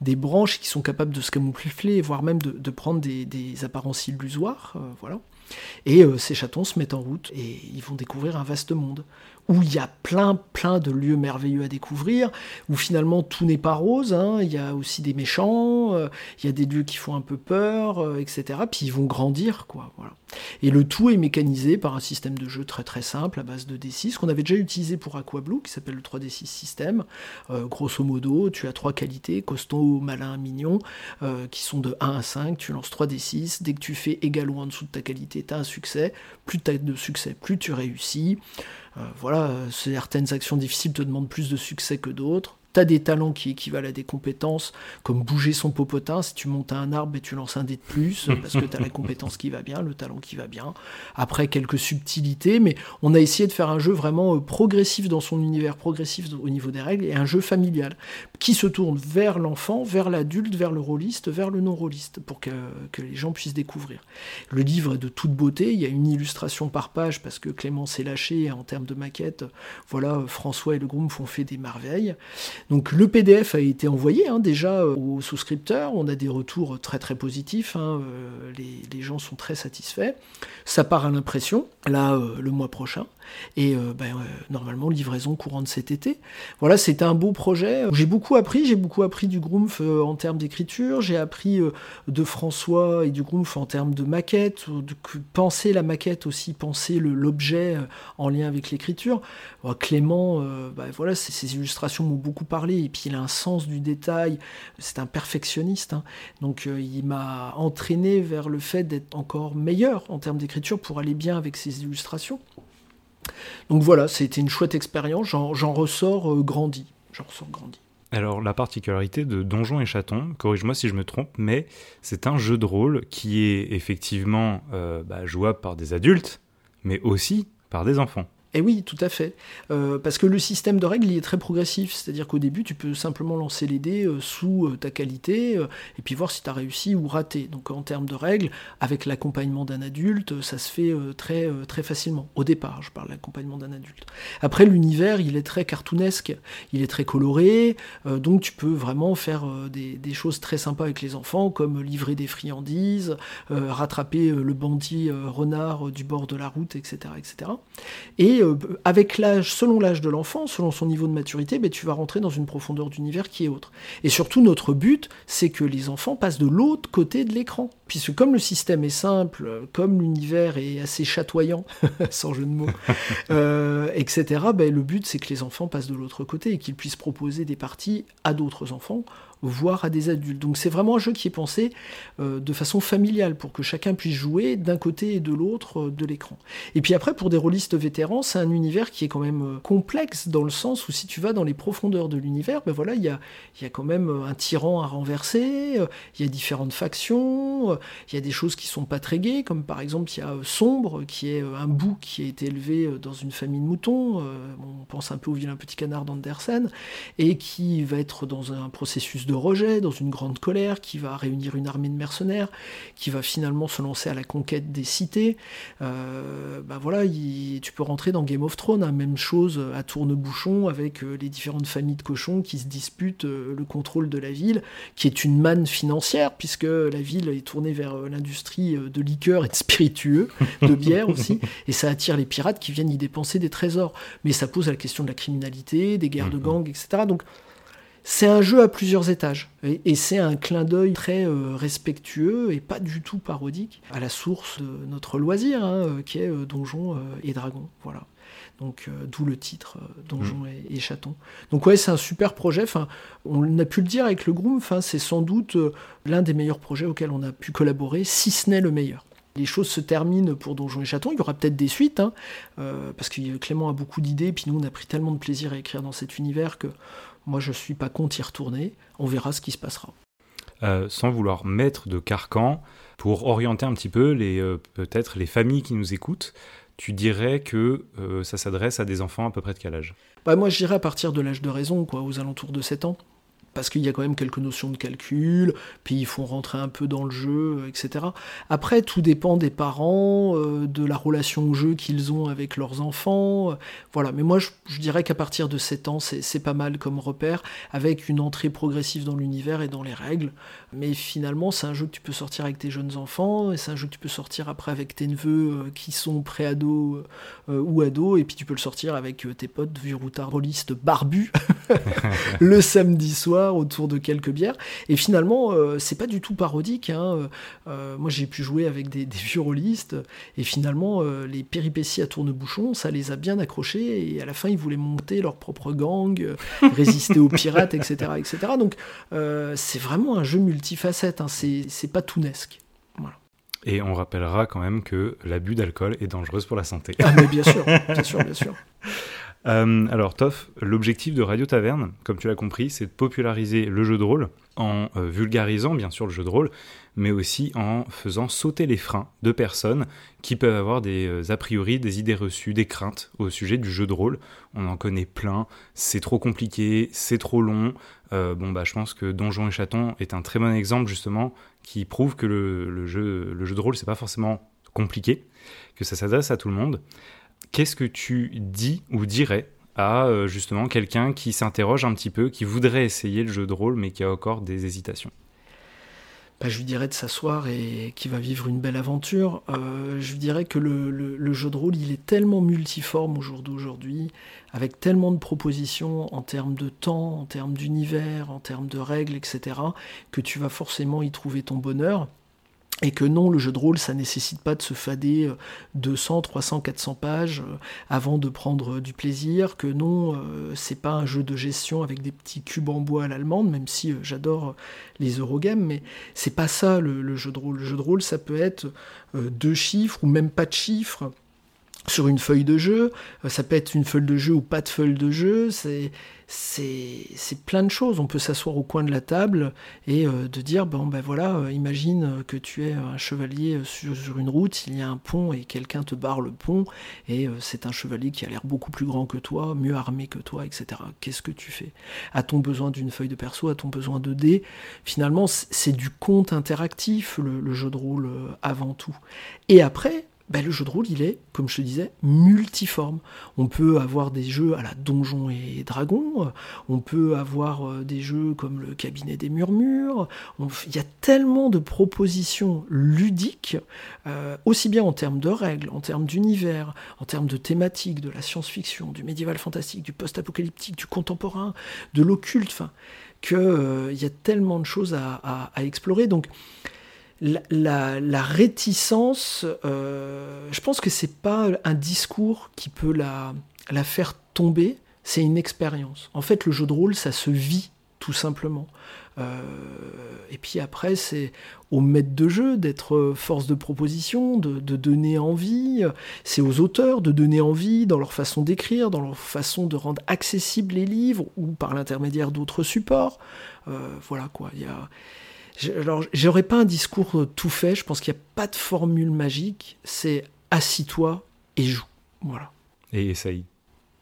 des, branches, qui sont capables de se camoufler, voire même de, prendre des apparences illusoires. Euh. Et euh, ces chatons se mettent en route et ils vont découvrir un vaste monde où il y a plein, plein de lieux merveilleux à découvrir, où finalement tout n'est pas rose, hein. il y a aussi des méchants, euh, il y a des lieux qui font un peu peur, etc. Puis ils vont grandir, quoi. Voilà. Et le tout est mécanisé par un système de jeu très très simple à base de D6 qu'on avait déjà utilisé pour Aquablue, qui s'appelle le 3D6 système. grosso modo, tu as trois qualités, costaud, malin, mignon, qui sont de 1 à 5, tu lances 3D6, dès que tu fais égal ou en dessous de ta qualité, tu as un succès, plus tu as de succès, plus tu réussis. Euh, voilà, certaines actions difficiles te demandent plus de succès que d'autres. T'as des talents qui équivalent à des compétences, comme bouger son popotin. Si tu montes à un arbre et tu lances un dé de plus, parce que t'as la compétence qui va bien, le talent qui va bien. Après, quelques subtilités, mais on a essayé de faire un jeu vraiment euh, progressif dans son univers, progressif au niveau des règles, et un jeu familial, qui se tourne vers l'enfant, vers l'adulte, vers le rôliste, vers le non-rôliste, pour que, que, les gens puissent découvrir. Le livre est de toute beauté, il y a une illustration par page, parce que Clément s'est lâché en termes de maquette. Voilà, François et le groupe ont fait des merveilles. Donc le PDF a été envoyé hein, déjà aux souscripteurs, on a des retours très très positifs, hein, les, les, gens sont très satisfaits. Ça part à l'impression, là le mois prochain, et ben, normalement livraison courante cet été. Voilà, c'était un beau projet. J'ai beaucoup appris, j'ai beaucoup appris du Groomf en termes d'écriture, j'ai appris de François et du Groomf en termes de maquette, de penser la maquette aussi, penser l'objet en lien avec l'écriture. Clément, euh, ses illustrations m'ont beaucoup parlé, et puis il a un sens du détail, c'est un perfectionniste, hein. donc euh, il m'a entraîné vers le fait d'être encore meilleur en termes d'écriture pour aller bien avec ses illustrations. Donc voilà, c'était une chouette expérience, j'en ressors euh, grandi, j'en ressors grandi. Alors la particularité de Donjons et Chatons, corrige-moi si je me trompe, mais c'est un jeu de rôle qui est effectivement bah, jouable par des adultes, mais aussi par des enfants. Eh oui, tout à fait. Euh, parce que le système de règles il est très progressif. C'est-à-dire qu'au début, tu peux simplement lancer les dés euh, sous euh, ta qualité et puis voir si tu as réussi ou raté. Donc en termes de règles, avec l'accompagnement d'un adulte, ça se fait très, facilement. Au départ, je parle l'accompagnement d'un adulte. Après, l'univers, il est très cartoonesque, il est très coloré, donc tu peux vraiment faire des, choses très sympas avec les enfants, comme livrer des friandises, rattraper le bandit renard du bord de la route, etc. etc. Et euh, avec l'âge, selon l'âge de l'enfant, selon son niveau de maturité, ben, tu vas rentrer dans une profondeur d'univers qui est autre. Et surtout, notre but, c'est que les enfants passent de l'autre côté de l'écran. Puisque comme le système est simple, comme l'univers est assez chatoyant, sans jeu de mots, euh, etc., ben, le but, c'est que les enfants passent de l'autre côté et qu'ils puissent proposer des parties à d'autres enfants voire à des adultes. Donc c'est vraiment un jeu qui est pensé euh, de façon familiale pour que chacun puisse jouer d'un côté et de l'autre euh, de l'écran. Et puis après, pour des rôlistes vétérans, c'est un univers qui est quand même euh, complexe dans le sens où si tu vas dans les profondeurs de l'univers, ben voilà, il y a, y a quand même un tyran à renverser, il y a différentes factions, il y a des choses qui sont pas très gaies, comme par exemple il y a Sombre, qui est un bout qui a été élevé dans une famille de moutons, on pense un peu au vilain petit canard d'Andersen, et qui va être dans un processus de de rejet, dans une grande colère, qui va réunir une armée de mercenaires, qui va finalement se lancer à la conquête des cités. Euh, bah voilà, tu peux rentrer dans Game of Thrones, hein, même chose à tourne-bouchon avec euh, les différentes familles de cochons qui se disputent euh, le contrôle de la ville, qui est une manne financière, puisque la ville est tournée vers l'industrie de liqueurs et de spiritueux, de bière aussi, et ça attire les pirates qui viennent y dépenser des trésors. Mais ça pose la question de la criminalité, des guerres de mm-hmm. gangs, etc. Donc c'est un jeu à plusieurs étages et, c'est un clin d'œil très euh, respectueux et pas du tout parodique à la source de notre loisir hein, euh, qui est euh, Donjons et Dragons. Voilà. Donc d'où le titre Donjons mm. et, Chatons. Donc ouais, c'est un super projet. Enfin, on a pu le dire avec le groupe. Enfin, c'est sans doute l'un des meilleurs projets auxquels on a pu collaborer, si ce n'est le meilleur les choses se terminent pour Donjons et Chatons. Il y aura peut-être des suites, hein, parce que Clément a beaucoup d'idées, puis nous on a pris tellement de plaisir à écrire dans cet univers que moi, je suis pas contre y retourner. On verra ce qui se passera. Euh, sans vouloir mettre de carcan, pour orienter un petit peu les euh, peut-être les familles qui nous écoutent, tu dirais que euh, ça s'adresse à des enfants à peu près de quel âge? Bah, Moi, je dirais à partir de l'âge de raison, quoi, aux alentours de 7 ans parce qu'il y a quand même quelques notions de calcul, puis ils font rentrer un peu dans le jeu, etc. Après, tout dépend des parents, euh, de la relation au jeu qu'ils ont avec leurs enfants. Euh, voilà, mais moi je, dirais qu'à partir de 7 ans, c'est pas mal comme repère, avec une entrée progressive dans l'univers et dans les règles. Mais finalement, c'est un jeu que tu peux sortir avec tes jeunes enfants, et c'est un jeu que tu peux sortir après avec tes neveux euh, qui sont pré-ados ou ados, et puis tu peux le sortir avec tes potes vieux routards barbus le samedi soir autour de quelques bières. Et finalement, euh, c'est pas du tout parodique. Hein. Euh, moi, j'ai pu jouer avec des, vieux rôlistes, et finalement, euh, les péripéties à tourne-bouchon, ça les a bien accrochés. Et à la fin, ils voulaient monter leur propre gang, résister aux pirates, etc., etc. Donc, c'est vraiment un jeu multifacette. Hein. C'est pas tounesque. Voilà. Et on rappellera quand même que l'abus d'alcool est dangereux pour la santé. Ah mais bien sûr, bien sûr, bien sûr. Euh, alors, Toff, l'objectif de Radio Taverne, comme tu l'as compris, c'est de populariser le jeu de rôle en euh, vulgarisant bien sûr le jeu de rôle, mais aussi en faisant sauter les freins de personnes qui peuvent avoir des euh, a priori, des idées reçues, des craintes au sujet du jeu de rôle. On en connaît plein, c'est trop compliqué, c'est trop long. bon bah je pense que Donjons et Chatons est un très bon exemple justement qui prouve que le, jeu, le jeu de rôle c'est pas forcément compliqué, que ça s'adresse à tout le monde. Qu'est-ce que tu dis ou dirais à justement quelqu'un qui s'interroge un petit peu, qui voudrait essayer le jeu de rôle mais qui a encore des hésitations? Bah, je lui dirais de s'asseoir et qu'il va vivre une belle aventure. Euh, je lui dirais que le, jeu de rôle, il est tellement multiforme au jour d'aujourd'hui, avec tellement de propositions en termes de temps, en termes d'univers, en termes de règles, etc., que tu vas forcément y trouver ton bonheur et que non, le jeu de rôle, ça nécessite pas de se fader 200, 300, 400 pages euh, avant de prendre euh, du plaisir, que non, euh, c'est pas un jeu de gestion avec des petits cubes en bois à l'allemande, même si j'adore les Eurogames, mais c'est pas ça le, jeu de rôle. Le jeu de rôle, ça peut être deux chiffres ou même pas de chiffres sur une feuille de jeu, ça peut être une feuille de jeu ou pas de feuille de jeu, c'est c'est plein de choses. On peut s'asseoir au coin de la table et euh, de dire, bon ben voilà, euh, imagine que tu es un chevalier sur, une route, il y a un pont et quelqu'un te barre le pont, et euh, c'est un chevalier qui a l'air beaucoup plus grand que toi, mieux armé que toi, etc. Qu'est-ce que tu fais? A-t-on besoin d'une feuille de perso? A-t-on besoin de dés? Finalement, c'est du conte interactif, le jeu de rôle avant tout. Et après, ben, le jeu de rôle, il est, comme je te disais, multiforme. On peut avoir des jeux à la Donjon et Dragon, on peut avoir euh, des jeux comme le Cabinet des Murmures. Il y a tellement de propositions ludiques, euh, aussi bien en termes de règles, en termes d'univers, en termes de thématiques, de la science-fiction, du médiéval fantastique, du post-apocalyptique, du contemporain, de l'occulte, qu'il euh, y a tellement de choses à, à explorer. Donc, la, réticence, euh, je pense que c'est pas un discours qui peut la, faire tomber, c'est une expérience. En fait, le jeu de rôle, ça se vit tout simplement. Euh, et puis après, c'est au maître de jeu d'être force de proposition, de, donner envie. C'est aux auteurs de donner envie dans leur façon d'écrire, dans leur façon de rendre accessibles les livres ou par l'intermédiaire d'autres supports. Euh, voilà quoi. Il y a alors, j'aurais pas un discours euh, tout fait, je pense qu'il n'y a pas de formule magique, c'est assis-toi et joue. Voilà. Et essaye.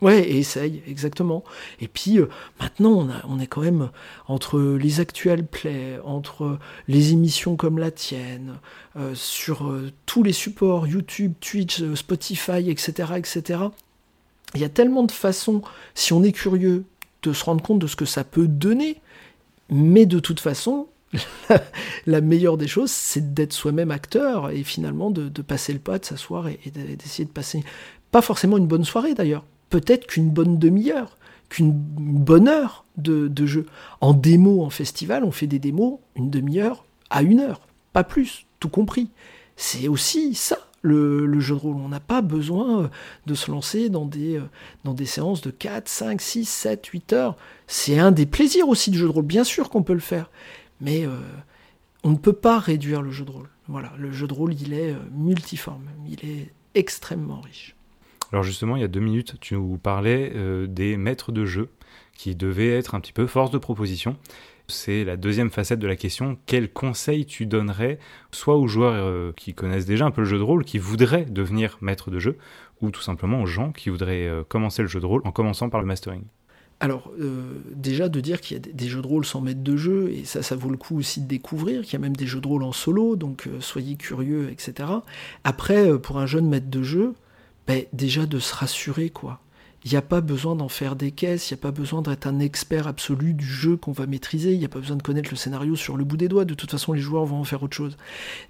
Ouais, et essaye, exactement. Et puis euh, maintenant, on, a, on est quand même entre les actuels plays, entre les émissions comme la tienne, euh, sur tous les supports, YouTube, Twitch, Spotify, etc., etc. Il y a tellement de façons, si on est curieux, de se rendre compte de ce que ça peut donner. Mais de toute façon, la meilleure des choses, c'est d'être soi-même acteur et finalement de, passer le pas, de s'asseoir et, d'essayer de passer, pas forcément une bonne soirée d'ailleurs, peut-être qu'une bonne demi-heure, qu'une bonne heure de, jeu. En démo, en festival, on fait des démos une demi-heure à une heure, pas plus, tout compris. C'est aussi ça. Le, jeu de rôle. On n'a pas besoin euh, de se lancer dans des, euh, dans des séances de 4, 5, 6, 7, 8 heures. C'est un des plaisirs aussi du jeu de rôle. Bien sûr qu'on peut le faire. Mais euh, on ne peut pas réduire le jeu de rôle. Voilà, le jeu de rôle, il est euh, multiforme, il est extrêmement riche. Alors justement, il y a deux minutes, tu nous parlais euh, des maîtres de jeu qui devaient être un petit peu force de proposition. C'est la deuxième facette de la question. Quel conseil tu donnerais soit aux joueurs qui connaissent déjà un peu le jeu de rôle, qui voudraient devenir maître de jeu, ou tout simplement aux gens qui voudraient commencer le jeu de rôle en commençant par le mastering? Alors, euh, déjà de dire qu'il y a des jeux de rôle sans maître de jeu, et ça, ça vaut le coup aussi de découvrir, qu'il y a même des jeux de rôle en solo, donc euh, soyez curieux, etc. Après, euh, pour un jeune maître de jeu, ben, déjà de se rassurer, quoi. Il n'y a pas besoin d'en faire des caisses, il n'y a pas besoin d'être un expert absolu du jeu qu'on va maîtriser, il n'y a pas besoin de connaître le scénario sur le bout des doigts, de toute façon les joueurs vont en faire autre chose.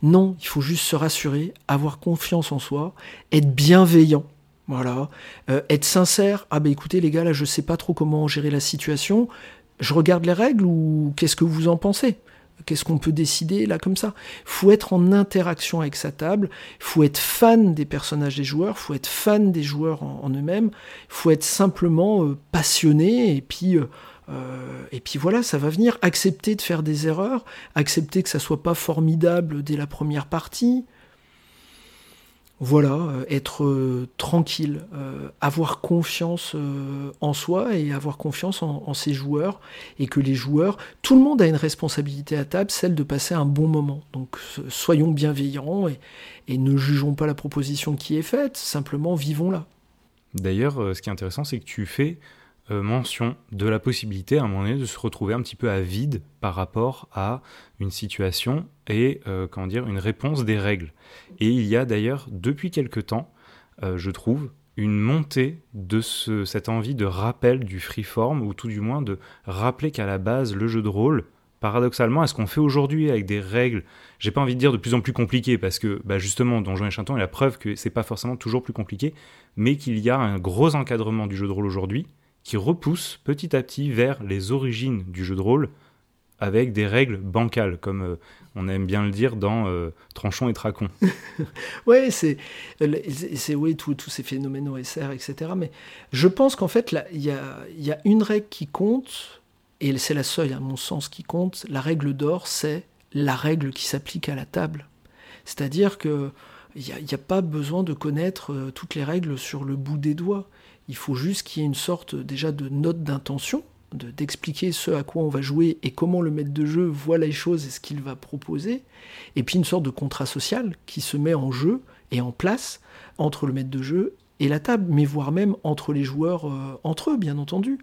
Non, il faut juste se rassurer, avoir confiance en soi, être bienveillant, voilà. Euh, être sincère, ah ben écoutez les gars, là je sais pas trop comment gérer la situation, je regarde les règles ou qu'est-ce que vous en pensez? Qu'est-ce qu'on peut décider là comme ça? Faut être en interaction avec sa table, faut être fan des personnages des joueurs, faut être fan des joueurs en, eux-mêmes, faut être simplement euh, passionné et puis euh, et puis voilà, ça va venir. Accepter de faire des erreurs, accepter que ça soit pas formidable dès la première partie, voilà, euh, être euh, tranquille, euh, avoir confiance en soi et avoir confiance en, ses joueurs, et que les joueurs, tout le monde a une responsabilité à table, celle de passer un bon moment. Donc soyons bienveillants et, et ne jugeons pas la proposition qui est faite, simplement vivons-la. D'ailleurs, ce qui est intéressant, c'est que tu fais euh, mention de la possibilité à un moment donné de se retrouver un petit peu à vide par rapport à une situation et euh, comment dire une réponse des règles. Et il y a d'ailleurs depuis quelque temps, euh, je trouve, une montée de ce, cette envie de rappel du freeform, ou tout du moins de rappeler qu'à la base, le jeu de rôle, paradoxalement, à ce qu'on fait aujourd'hui avec des règles, j'ai pas envie de dire de plus en plus compliquées, parce que bah justement, Donjons et Chatons est la preuve que c'est pas forcément toujours plus compliqué, mais qu'il y a un gros encadrement du jeu de rôle aujourd'hui qui repousse petit à petit vers les origines du jeu de rôle, avec des règles bancales, comme euh, on aime bien le dire dans euh, Tranchon et Tracon. ouais, c'est, oui, tous ces phénomènes OSR, etc. Mais je pense qu'en fait, il y a, une règle qui compte, et c'est la seule, à mon sens, qui compte. La règle d'or, c'est la règle qui s'applique à la table. C'est-à-dire que il n'y a, a, pas besoin de connaître euh, toutes les règles sur le bout des doigts. Il faut juste qu'il y ait une sorte déjà de note d'intention, d'expliquer ce à quoi on va jouer et comment le maître de jeu voit les choses et ce qu'il va proposer, et puis une sorte de contrat social qui se met en jeu et en place entre le maître de jeu et la table, mais voire même entre les joueurs euh, entre eux, bien entendu.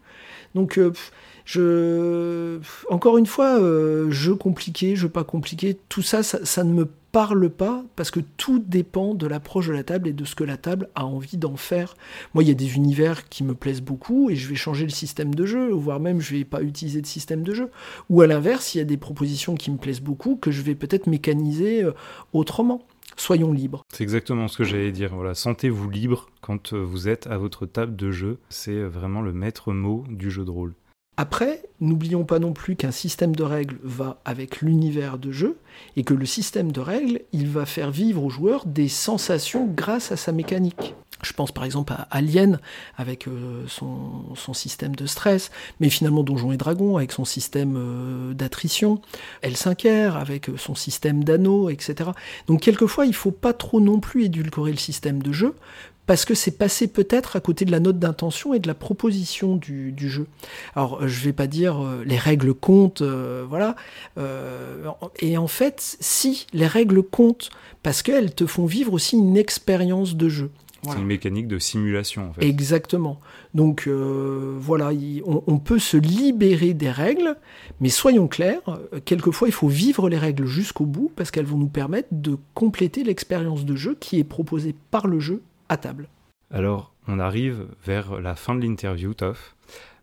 Donc, euh, je, encore une fois, euh, jeu compliqué, jeu pas compliqué, tout ça, ça, ne me parle pas parce que tout dépend de l'approche de la table et de ce que la table a envie d'en faire. Moi, il y a des univers qui me plaisent beaucoup et je vais changer le système de jeu, voire même je vais pas utiliser de système de jeu. Ou à l'inverse, il y a des propositions qui me plaisent beaucoup que je vais peut-être mécaniser autrement soyons libres. C'est exactement ce que j'allais dire. Voilà, sentez-vous libre quand euh, vous êtes à votre table de jeu. C'est euh, vraiment le maître mot du jeu de rôle. Après, n'oublions pas non plus qu'un système de règles va avec l'univers de jeu et que le système de règles, il va faire vivre aux joueurs des sensations grâce à sa mécanique. Je pense par exemple à Alien avec euh, son, système de stress, mais finalement Donjons et Dragons avec son système euh, d'attrition, L5R avec euh, son système d'anneaux, etc. Donc quelquefois il faut pas trop non plus édulcorer le système de jeu, parce que c'est passé peut-être à côté de la note d'intention et de la proposition du, jeu. Alors je vais pas dire les règles comptent, voilà. et en fait, si les règles comptent, parce qu'elles te font vivre aussi une expérience de jeu. C'est une mécanique de simulation, en fait. Exactement. Donc euh, voilà, on, peut se libérer des règles, mais soyons clairs, euh, quelquefois il faut vivre les règles jusqu'au bout parce qu'elles vont nous permettre de compléter l'expérience de jeu qui est proposée par le jeu table. Alors, on arrive vers la fin de l'interview, Toff,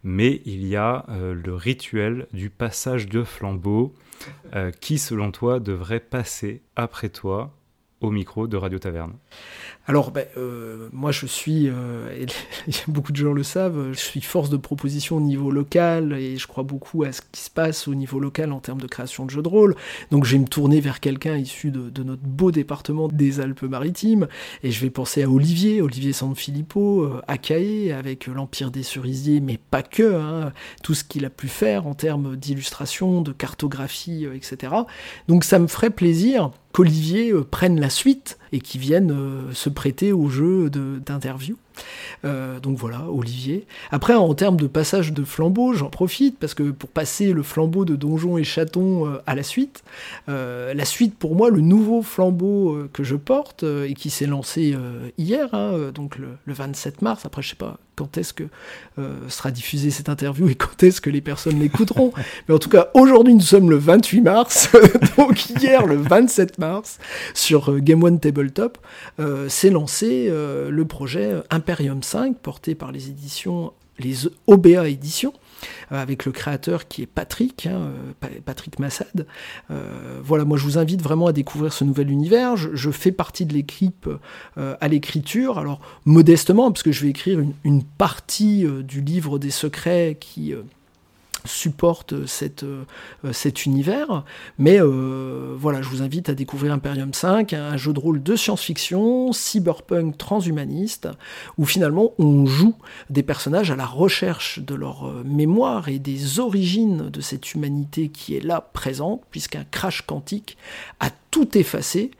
mais il y a euh, le rituel du passage de flambeau qui, selon toi, devrait passer après toi au micro de Radio Taverne alors, ben, euh, moi, je suis, euh, et beaucoup de gens le savent, je suis force de proposition au niveau local et je crois beaucoup à ce qui se passe au niveau local en termes de création de jeux de rôle. Donc, je vais me tourner vers quelqu'un issu de, notre beau département des Alpes-Maritimes et je vais penser à Olivier, Olivier Sanfilippo, euh, à Caillé, avec l'Empire des Cerisiers, mais pas que, hein, tout ce qu'il a pu faire en termes d'illustration, de cartographie, etc. Donc, ça me ferait plaisir qu'Olivier prenne la suite et qui vienne se prêter au jeu d'interview. Euh, donc voilà, Olivier. Après, en termes de passage de flambeau, j'en profite parce que pour passer le flambeau de Donjons et Chatons euh, à la suite, euh, la suite pour moi, le nouveau flambeau que je porte et qui s'est lancé hier, hein, donc le, 27 mars. Après, je sais pas quand est-ce que sera diffusée cette interview et quand est-ce que les personnes l'écouteront. Mais en tout cas, aujourd'hui, nous sommes le 28 mars, donc hier, le 27 mars, sur Game One Tabletop, s'est lancé le projet Imperium 5, porté par les éditions, les OBA éditions, euh, avec le créateur qui est Patrick, hein, euh, Patrick Massad. Euh, voilà, moi je vous invite vraiment à découvrir ce nouvel univers. Je, fais partie de l'équipe à l'écriture, alors modestement, parce que je vais écrire une partie du livre des secrets qui supporte euh, cet univers. Mais euh, voilà, je vous invite à découvrir Imperium 5, un jeu de rôle de science-fiction, cyberpunk transhumaniste, où finalement on joue des personnages à la recherche de leur euh, mémoire et des origines de cette humanité qui est là présente, puisqu'un crash quantique a tout effacé.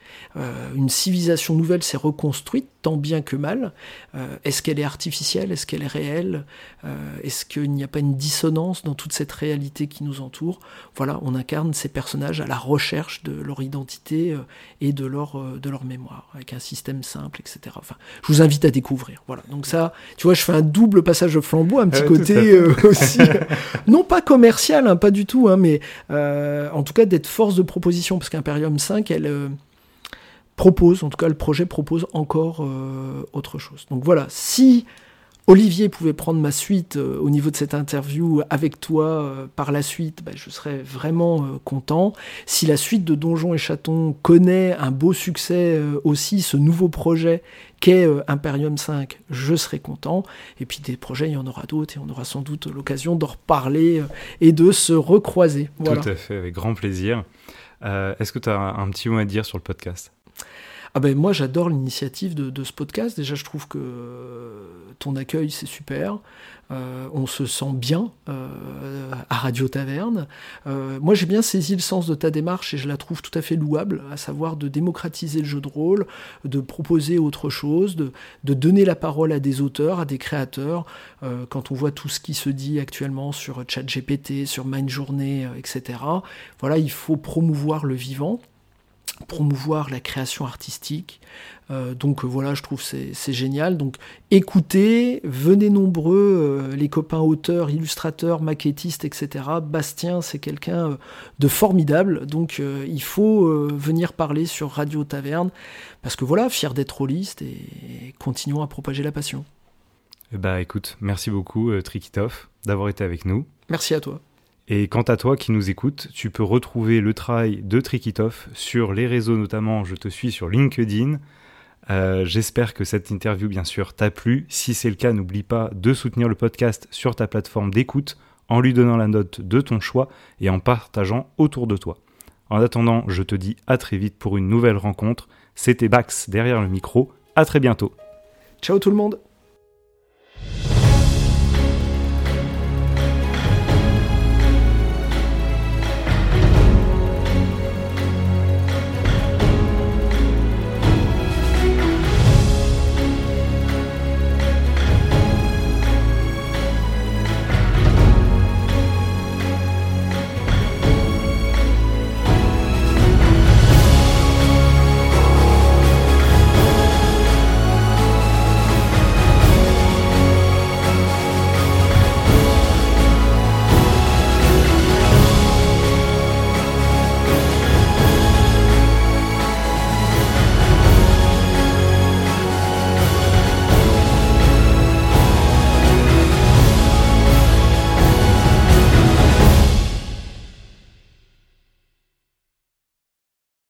Une civilisation nouvelle s'est reconstruite, tant bien que mal. Euh, est-ce qu'elle est artificielle? Est-ce qu'elle est réelle? Euh, Est-ce qu'il n'y a pas une dissonance dans toute cette réalité qui nous entoure? Voilà, on incarne ces personnages à la recherche de leur identité et de leur, de leur mémoire, avec un système simple, etc. Enfin, je vous invite à découvrir. Voilà, donc ça, tu vois, je fais un double passage de flambeau, un petit côté aussi, non pas commercial, hein, pas du tout, hein, mais en tout cas d'être force de proposition, parce qu'Imperium 5, elle, euh, propose, en tout cas le projet propose encore autre chose. Donc voilà, si Olivier pouvait prendre ma suite euh, au niveau de cette interview avec toi euh, par la suite, bah, je serais vraiment euh, content. Si la suite de Donjons et Chatons connaît un beau succès aussi, ce nouveau projet qu'est Imperium 5, je serais content. Et puis des projets, il y en aura d'autres et on aura sans doute l'occasion d'en reparler et de se recroiser. Tout à fait, avec grand plaisir. Est-ce que tu as un petit mot à dire sur le podcast? Ah ben moi j'adore l'initiative de, ce podcast. Déjà je trouve que ton accueil c'est super. Euh, on se sent bien euh, à Radio Taverne. Euh, moi j'ai bien saisi le sens de ta démarche et je la trouve tout à fait louable, à savoir de démocratiser le jeu de rôle, de proposer autre chose, de, de donner la parole à des auteurs, à des créateurs. quand on voit tout ce qui se dit actuellement sur ChatGPT, sur Mindjourney, etc. Voilà, il faut promouvoir le vivant promouvoir la création artistique. Euh, donc euh, voilà, je trouve c'est, c'est génial. Donc écoutez, venez nombreux, euh, les copains auteurs, illustrateurs, maquettistes, etc. Bastien, c'est quelqu'un de formidable. Donc il faut venir parler sur Radio Taverne, parce que voilà, fier d'être rôliste et, continuons à propager la passion. Bah écoute, merci beaucoup Trikitov d'avoir été avec nous. Merci à toi. Et quant à toi qui nous écoutes, tu peux retrouver le travail de Trikitov sur les réseaux, notamment je te suis sur LinkedIn. Euh, j'espère que cette interview, bien sûr, t'a plu. Si c'est le cas, n'oublie pas de soutenir le podcast sur ta plateforme d'écoute en lui donnant la note de ton choix et en partageant autour de toi. En attendant, je te dis à très vite pour une nouvelle rencontre. C'était Bax derrière le micro. À très bientôt. Ciao tout le monde